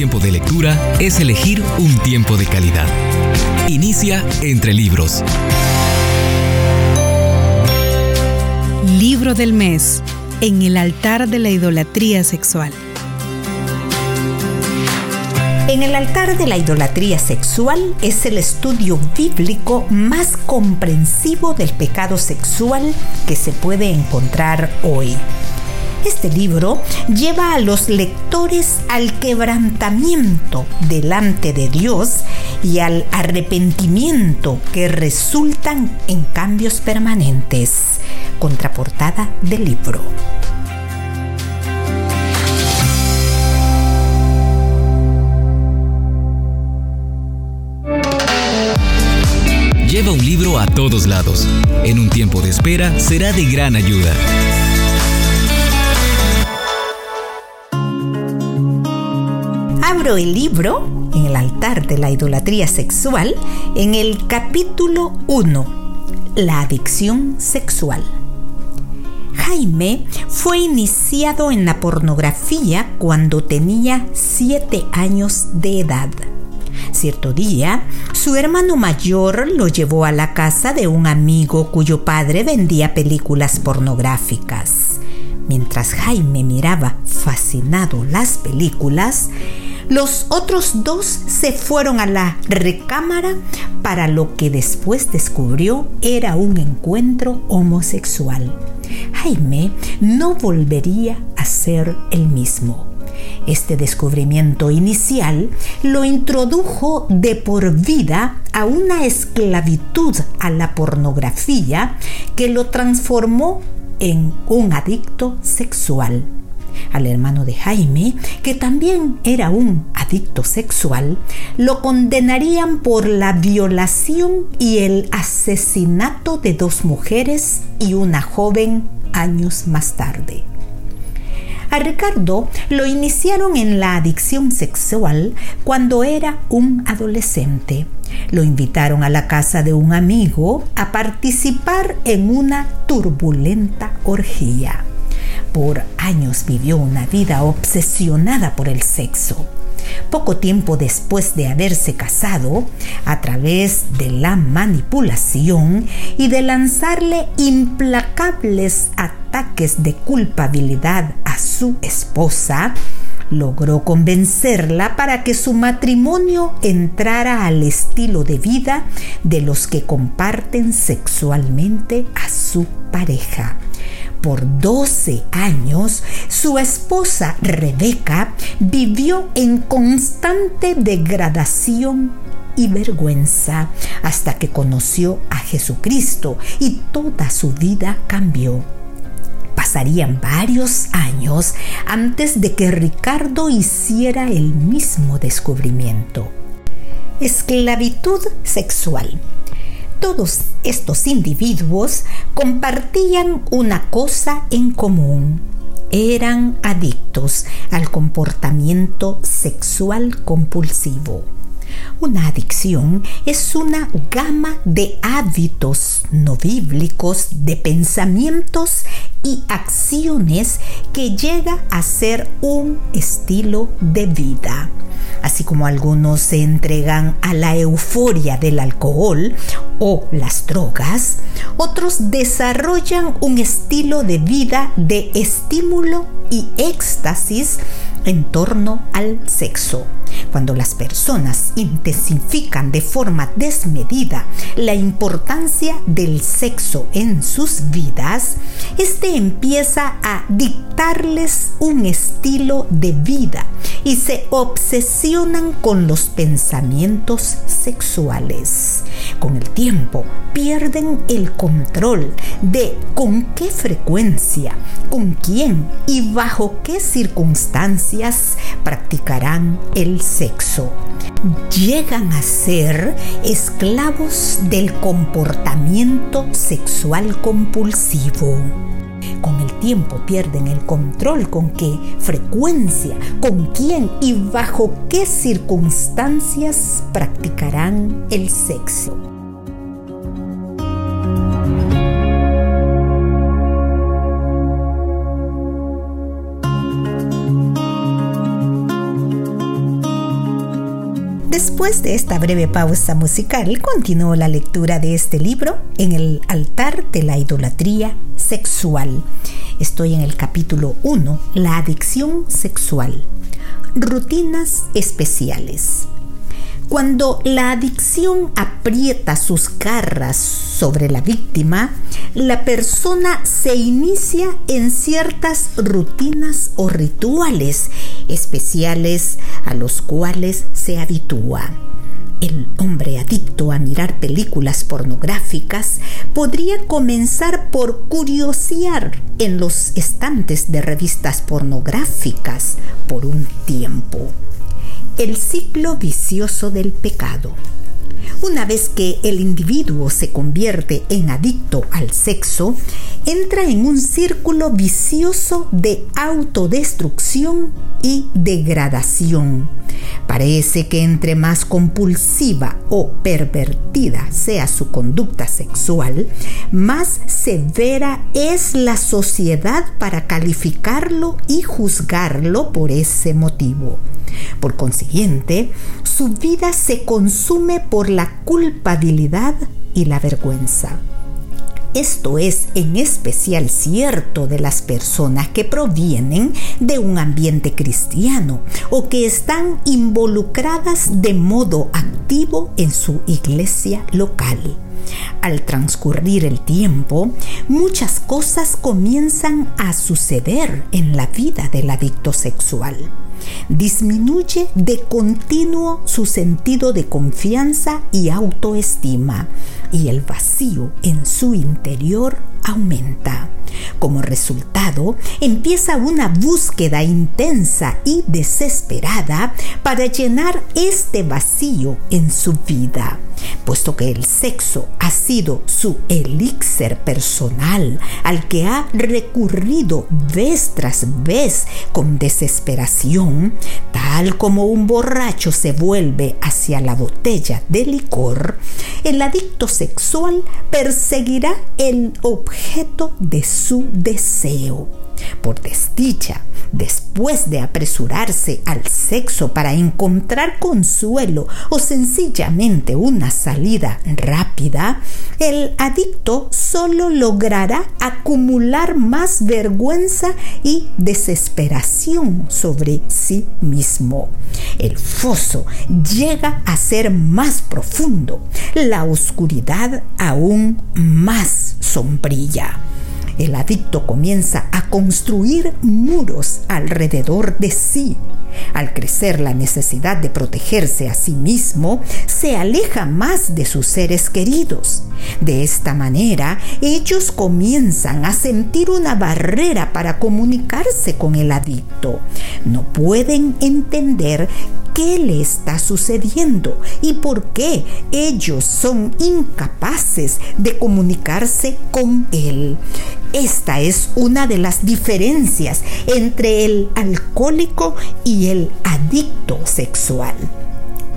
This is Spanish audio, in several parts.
tiempo de lectura es elegir un tiempo de calidad. Inicia entre libros. Libro del mes en el altar de la idolatría sexual. En el altar de la idolatría sexual es el estudio bíblico más comprensivo del pecado sexual que se puede encontrar hoy. Este libro lleva a los lectores al quebrantamiento delante de Dios y al arrepentimiento que resultan en cambios permanentes. Contraportada del libro. Lleva un libro a todos lados. En un tiempo de espera será de gran ayuda. El libro en el altar de la idolatría sexual en el capítulo 1, la adicción sexual. Jaime fue iniciado en la pornografía cuando tenía 7 años de edad. Cierto día, su hermano mayor lo llevó a la casa de un amigo cuyo padre vendía películas pornográficas. Mientras Jaime miraba fascinado las películas, los otros dos se fueron a la recámara para lo que después descubrió era un encuentro homosexual. Jaime no volvería a ser el mismo. Este descubrimiento inicial lo introdujo de por vida a una esclavitud a la pornografía que lo transformó en un adicto sexual. Al hermano de Jaime, que también era un adicto sexual, lo condenarían por la violación y el asesinato de dos mujeres y una joven años más tarde. A Ricardo lo iniciaron en la adicción sexual cuando era un adolescente. Lo invitaron a la casa de un amigo a participar en una turbulenta orgía. Por años vivió una vida obsesionada por el sexo. Poco tiempo después de haberse casado, a través de la manipulación y de lanzarle implacables ataques de culpabilidad a su esposa, logró convencerla para que su matrimonio entrara al estilo de vida de los que comparten sexualmente a su pareja. Por 12 años, su esposa Rebeca vivió en constante degradación y vergüenza hasta que conoció a Jesucristo y toda su vida cambió. Pasarían varios años antes de que Ricardo hiciera el mismo descubrimiento. Esclavitud sexual todos estos individuos compartían una cosa en común. Eran adictos al comportamiento sexual compulsivo. Una adicción es una gama de hábitos no bíblicos, de pensamientos y acciones que llega a ser un estilo de vida. Así como algunos se entregan a la euforia del alcohol o las drogas, otros desarrollan un estilo de vida de estímulo y éxtasis en torno al sexo. Cuando las personas intensifican de forma desmedida la importancia del sexo en sus vidas, este empieza a dictarles un estilo de vida y se obsesionan con los pensamientos sexuales. Pierden el control de con qué frecuencia, con quién y bajo qué circunstancias practicarán el sexo. Llegan a ser esclavos del comportamiento sexual compulsivo con el tiempo pierden el control con qué frecuencia, con quién y bajo qué circunstancias practicarán el sexo. Después de esta breve pausa musical, continuó la lectura de este libro en el altar de la idolatría sexual. Estoy en el capítulo 1, la adicción sexual. Rutinas especiales. Cuando la adicción aprieta sus garras sobre la víctima, la persona se inicia en ciertas rutinas o rituales especiales a los cuales se habitúa. El hombre adicto a mirar películas pornográficas podría comenzar por curiosear en los estantes de revistas pornográficas por un tiempo el ciclo vicioso del pecado. Una vez que el individuo se convierte en adicto al sexo, entra en un círculo vicioso de autodestrucción y degradación. Parece que entre más compulsiva o pervertida sea su conducta sexual, más severa es la sociedad para calificarlo y juzgarlo por ese motivo. Por consiguiente, su vida se consume por la culpabilidad y la vergüenza. Esto es en especial cierto de las personas que provienen de un ambiente cristiano o que están involucradas de modo activo en su iglesia local. Al transcurrir el tiempo, muchas cosas comienzan a suceder en la vida del adicto sexual disminuye de continuo su sentido de confianza y autoestima y el vacío en su interior aumenta. Como resultado, empieza una búsqueda intensa y desesperada para llenar este vacío en su vida puesto que el sexo ha sido su elixir personal al que ha recurrido vez tras vez con desesperación, tal como un borracho se vuelve hacia la botella de licor, el adicto sexual perseguirá el objeto de su deseo. Por desdicha, después de apresurarse al sexo para encontrar consuelo o sencillamente una salida rápida, el adicto solo logrará acumular más vergüenza y desesperación sobre sí mismo. El foso llega a ser más profundo, la oscuridad aún más sombría el adicto comienza a construir muros alrededor de sí. Al crecer la necesidad de protegerse a sí mismo, se aleja más de sus seres queridos. De esta manera, ellos comienzan a sentir una barrera para comunicarse con el adicto. No pueden entender qué le está sucediendo y por qué ellos son incapaces de comunicarse con él. Esta es una de las diferencias entre el alcohólico y el adicto sexual.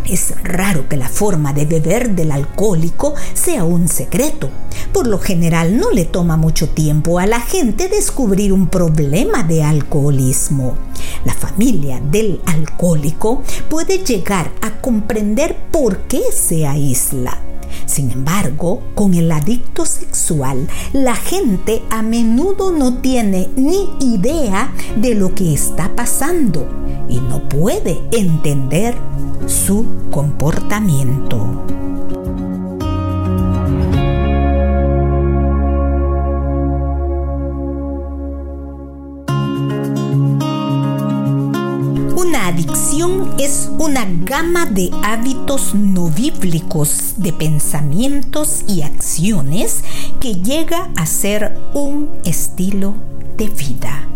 Es raro que la forma de beber del alcohólico sea un secreto. Por lo general no le toma mucho tiempo a la gente descubrir un problema de alcoholismo. La familia del alcohólico puede llegar a comprender por qué se aísla. Sin embargo, con el adicto sexual, la gente a menudo no tiene ni idea de lo que está pasando y no puede entender su comportamiento. Una gama de hábitos no bíblicos, de pensamientos y acciones que llega a ser un estilo de vida.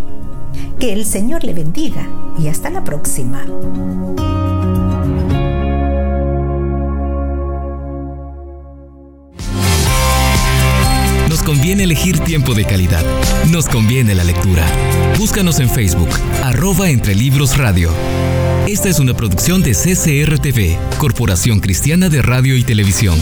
Que el Señor le bendiga y hasta la próxima. Nos conviene elegir tiempo de calidad. Nos conviene la lectura. Búscanos en Facebook, arroba entre libros radio. Esta es una producción de CCRTV, Corporación Cristiana de Radio y Televisión.